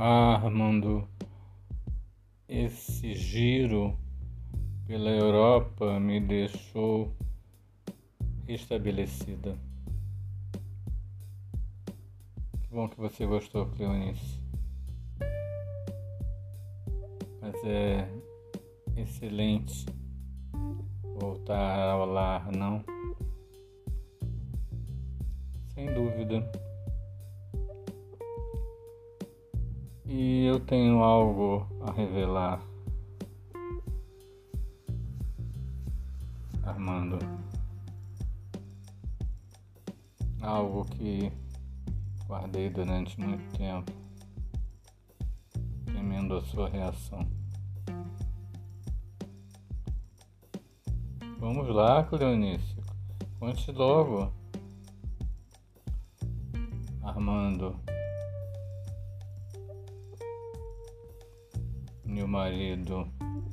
Ah, Armando, esse giro pela Europa me deixou estabelecida. Que bom que você gostou, Cleonice. Mas é excelente voltar ao lar, não? Sem dúvida. E eu tenho algo a revelar. Armando. Algo que guardei durante muito tempo, temendo a sua reação. Vamos lá, Cleonice. Conte logo. Armando. Meu marido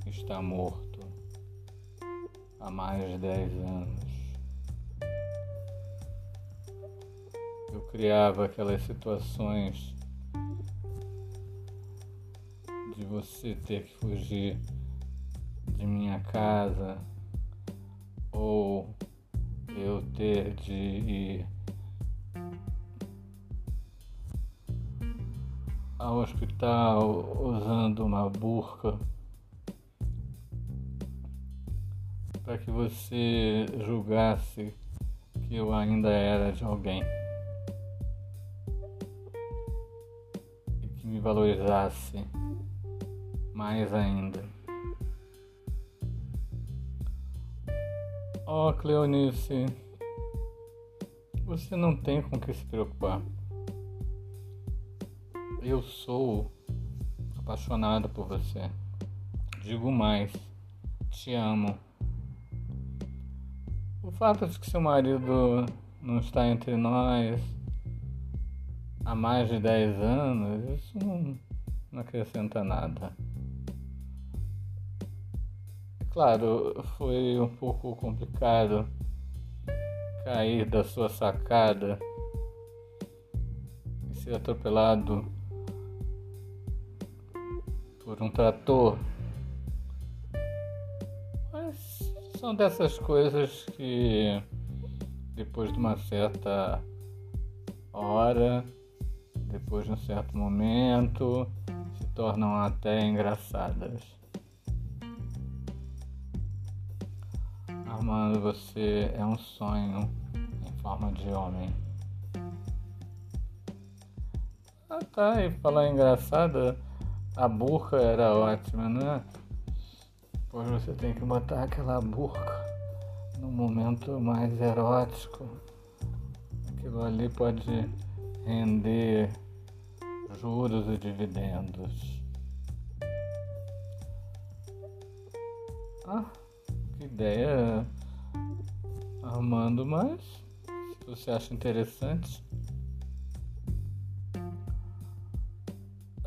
está morto há mais de 10 anos. Eu criava aquelas situações de você ter que fugir de minha casa ou eu ter de ir ao hospital usando uma burca para que você julgasse que eu ainda era de alguém e que me valorizasse mais ainda. Oh, Cleonice, você não tem com que se preocupar. Eu sou apaixonado por você. Digo mais, te amo. O fato de que seu marido não está entre nós há mais de 10 anos, isso não, não acrescenta nada. Claro, foi um pouco complicado cair da sua sacada e ser atropelado por um trator. Mas são dessas coisas que depois de uma certa hora, depois de um certo momento, se tornam até engraçadas. Armando, você é um sonho em forma de homem. Ah tá, e falar engraçada, a burca era ótima, né? Pois você tem que botar aquela burca no momento mais erótico. Aquilo ali pode render juros e dividendos. Ah, que ideia, Armando, mas se você acha interessante.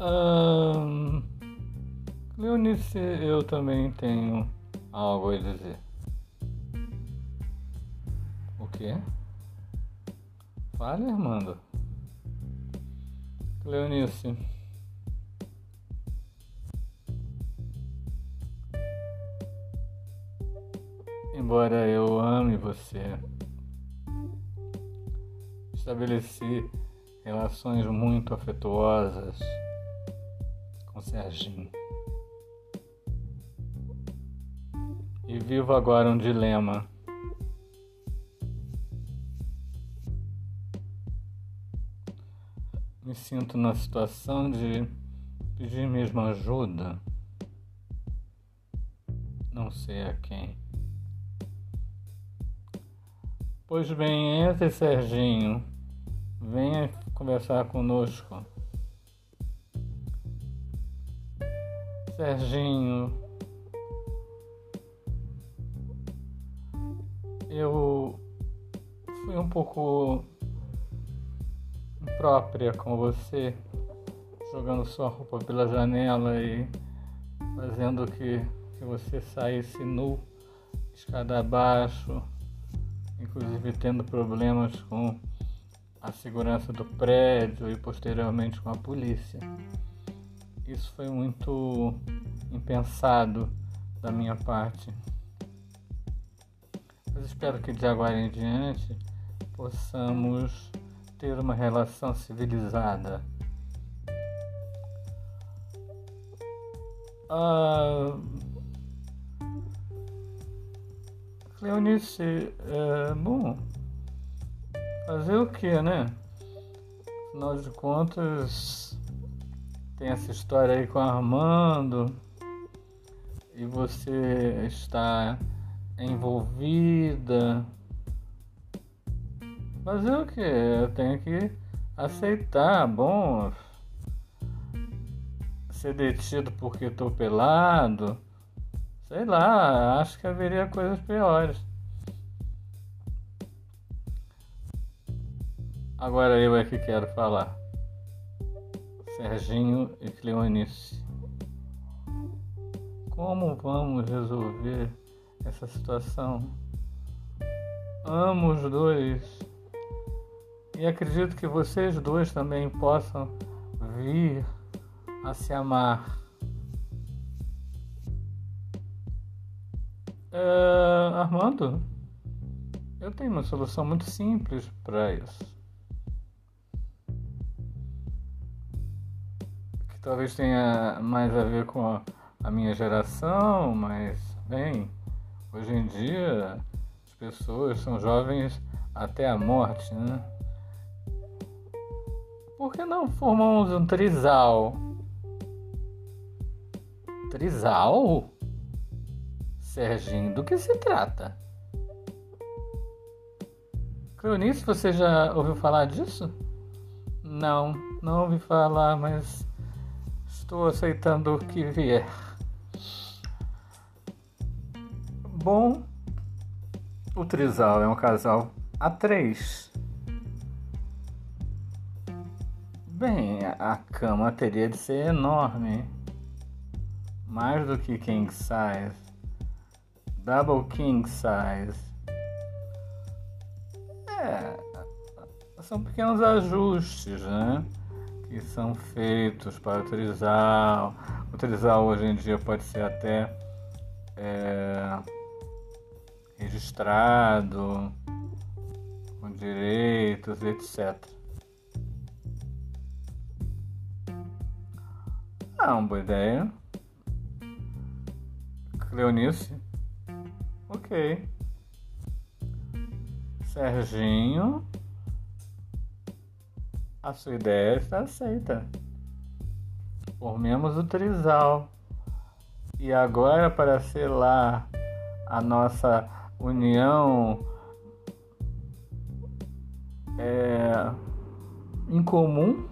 Hum, Leonice, eu também tenho algo a dizer. O quê? Fale, Armando. Leonice. Embora eu ame você, estabeleci relações muito afetuosas com Serginho. E vivo agora um dilema. Me sinto na situação de pedir mesmo ajuda. Não sei a quem. Pois bem, entre Serginho. Venha conversar conosco. Serginho, eu fui um pouco imprópria com você, jogando sua roupa pela janela e fazendo que, que você saísse nu, escada abaixo, inclusive tendo problemas com a segurança do prédio e posteriormente com a polícia. Isso foi muito impensado da minha parte. Mas espero que de agora em diante possamos ter uma relação civilizada. Ah, Cleonice, é, bom, fazer o que, né? Afinal de contas, tem essa história aí com Armando e você está envolvida. Fazer o que? Eu tenho que aceitar. Bom, ser detido porque estou pelado. Sei lá, acho que haveria coisas piores. Agora eu é que quero falar. Serginho e Cleonice. Como vamos resolver essa situação? Amo os dois e acredito que vocês dois também possam vir a se amar. É, Armando, eu tenho uma solução muito simples para isso. Talvez tenha mais a ver com a, a minha geração, mas, bem, hoje em dia as pessoas são jovens até a morte, né? Por que não formamos um trisal? Trisal? Serginho, do que se trata? Cleonice, você já ouviu falar disso? Não, não ouvi falar, mas estou aceitando o que vier. Bom, o trisal é um casal a três. Bem, a cama teria de ser enorme. Mais do que king size double king size. É, são pequenos ajustes, né? Que são feitos para. O trisal hoje em dia pode ser até é, registrado, com direitos, etc. Ah, uma boa ideia. Cleonice Ok. Serginho, a sua ideia está aceita. Formemos o trisal. E agora, para selar a nossa união é, em comum,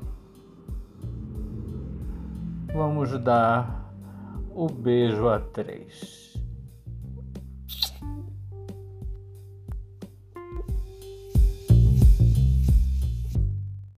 vamos dar o beijo a três.